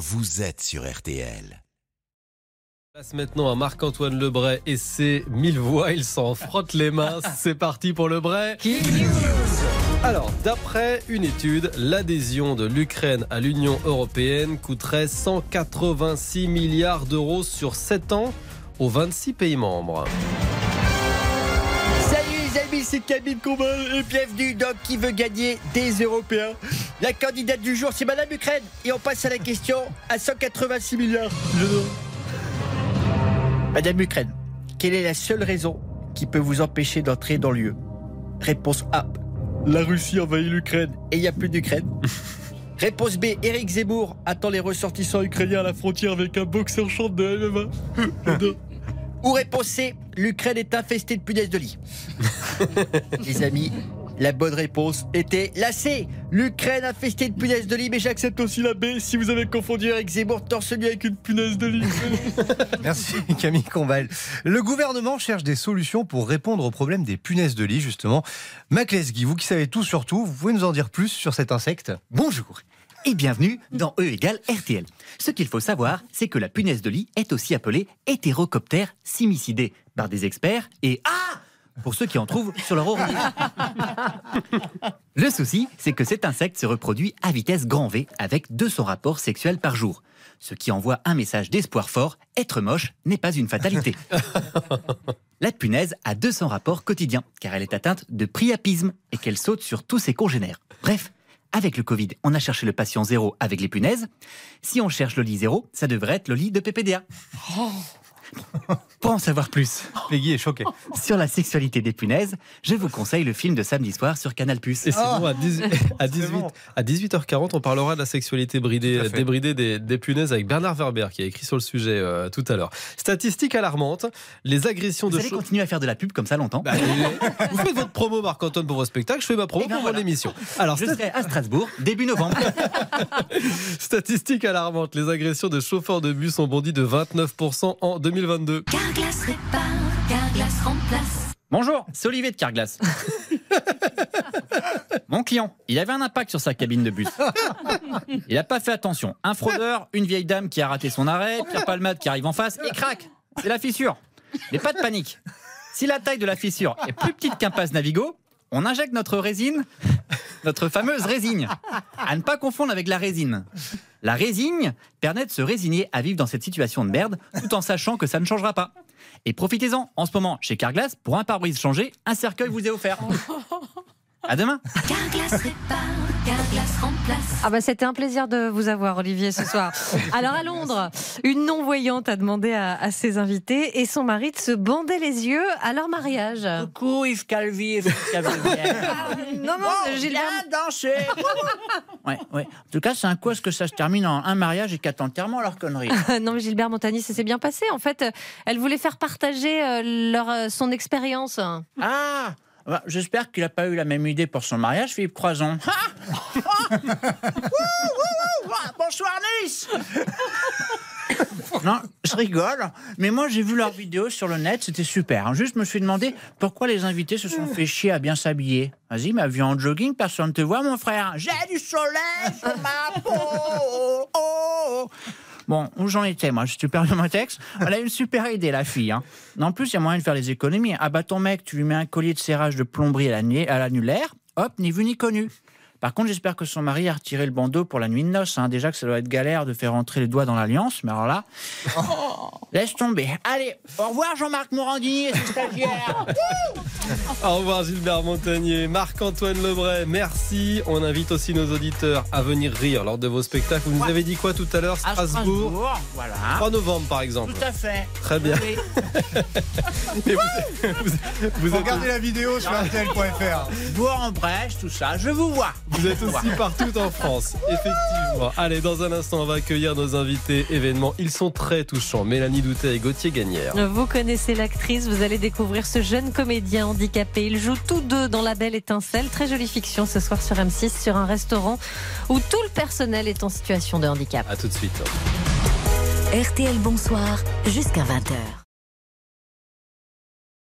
vous êtes sur RTL. Passe maintenant à Marc-Antoine Lebray et ses mille voix. Il s'en frotte les mains. C'est parti pour Lebray. Alors, d'après une étude, l'adhésion de l'Ukraine à l'Union européenne coûterait 186 milliards d'euros sur 7 ans aux 26 pays membres. Salut les amis, c'est Camille Combal et bienvenue dans Qui veut gagner des Européens. La candidate du jour, c'est Madame Ukraine. Et on passe à la question à 186 milliards. Madame Ukraine, quelle est la seule raison qui peut vous empêcher d'entrer dans l'UE Réponse A. La Russie envahit l'Ukraine et il n'y a plus d'Ukraine. Réponse B. Éric Zemmour attend les ressortissants ukrainiens à la frontière avec un boxeur chante de MMA. Ou réponse C. L'Ukraine est infestée de punaises de lit. Les amis, la bonne réponse était la C. L'Ukraine infestée de punaises de lit, mais j'accepte aussi la B si vous avez confondu Eric Zemmour torse nu avec une punaise de lit. Merci Camille Combal. Le gouvernement cherche des solutions pour répondre au problème des punaises de lit, justement. Mac Lesguy, vous qui savez tout sur tout, vous pouvez nous en dire plus sur cet insecte Bonjour et bienvenue dans E égale RTL. Ce qu'il faut savoir, c'est que la punaise de lit est aussi appelée Hétérocoptère simicidé par des experts et ah pour ceux qui en trouvent sur leur oreiller. Le souci, c'est que cet insecte se reproduit à vitesse grand V avec 200 rapports sexuels par jour. Ce qui envoie un message d'espoir fort, être moche n'est pas une fatalité. La punaise a 200 rapports quotidiens, car elle est atteinte de priapisme et qu'elle saute sur tous ses congénères. Bref, avec le Covid, on a cherché le patient zéro avec les punaises. Si on cherche le lit zéro, ça devrait être le lit de PPDA. Pour en savoir plus Peggy est choqué. sur la sexualité des punaises, je vous conseille le film de samedi soir sur Canal+. Et sinon, à, 18, à, 18 bon. à 18h40, on parlera de la sexualité bridée, débridée des, des punaises avec Bernard Werber qui a écrit sur le sujet euh, tout à l'heure. Statistique alarmante, les agressions Vous de allez chau- continuer à faire de la pub comme ça longtemps Bah, vous faites votre promo Marc-Antoine pour vos spectacles, je fais ma promo Eh ben pour voilà. mon émission. Alors, Je stat- serai à Strasbourg début novembre. statistique alarmante, les agressions de chauffeurs de bus ont bondi de 29% en 2022. Carglass répare, Carglass remplace. Bonjour, c'est Olivier de Carglass. Mon client, il avait un impact sur sa cabine de bus. Il n'a pas fait attention. Un fraudeur, une vieille dame qui a raté son arrêt, Pierre Palmade qui arrive en face et crac C'est la fissure. Mais pas de panique. Si la taille de la fissure est plus petite qu'un passe Navigo, on injecte notre résine, notre fameuse résine. À ne pas confondre avec la résine. La résine permet de se résigner à vivre dans cette situation de merde tout en sachant que ça ne changera pas. Et profitez-en, en ce moment, chez Carglass, pour un pare-brise changé, un cercueil vous est offert. À demain Carglass. Ah bah c'était un plaisir de vous avoir Olivier ce soir. Alors à Londres, une non-voyante a demandé à, à ses invités et son mari de se bander les yeux à leur mariage. Coucou Yves Calvi, Yves Non, non, Gilbert, danser Ouais, ouais. En tout cas, c'est un coup à ce que ça se termine en un mariage et quatre enterrements, leur connerie. non mais Gilbert Montagny, ça s'est bien passé. En fait, elle voulait faire partager euh, leur, euh, son expérience. Ah bah, J'espère qu'il n'a pas eu la même idée pour son mariage, Philippe Croison. Bonsoir Nice Non, je rigole, mais moi j'ai vu leur vidéo sur le net, c'était super. Juste, je me suis demandé pourquoi les invités se sont fait chier à bien s'habiller. Vas-y, ma vie en jogging, personne ne te voit, mon frère. J'ai du soleil sur ma peau. Oh, oh. Bon, où j'en étais, moi? Je suis perdu mon texte. Elle a une super idée, la fille. Hein. En plus, il y a moyen de faire des économies. Ah bah ton mec, tu lui mets un collier de serrage de plomberie à l'annulaire, hop, ni vu ni connu. Par contre, j'espère que son mari a retiré le bandeau pour la nuit de noces. hein. Déjà que ça doit être galère de faire rentrer les doigts dans l'alliance, mais alors là, laisse tomber. Allez, au revoir Jean-Marc Morandini et ses stagiaires. Au revoir Gilbert Montagnier, Marc-Antoine Lebray, merci. On invite aussi nos auditeurs à venir rire lors de vos spectacles. Vous nous avez dit quoi tout à l'heure À Strasbourg, voilà. 3 novembre par exemple. Tout à fait. Très bien. Oui. Vous, vous- vous êtes, Regardez la vidéo sur RTL.fr. Bourg-en-Bresse, tout ça, je vous vois. Vous êtes aussi partout en France, effectivement. Allez, dans un instant, on va accueillir nos invités événements. Ils sont très touchants. Mélanie Doutet et Gauthier Gagnère. Vous connaissez l'actrice, vous allez découvrir ce jeune comédien handicapé. Ils jouent tous deux dans La Belle Étincelle. Très jolie fiction ce soir sur M6, sur un restaurant où tout le personnel est en situation de handicap. À tout de suite. RTL Bonsoir, jusqu'à 20h.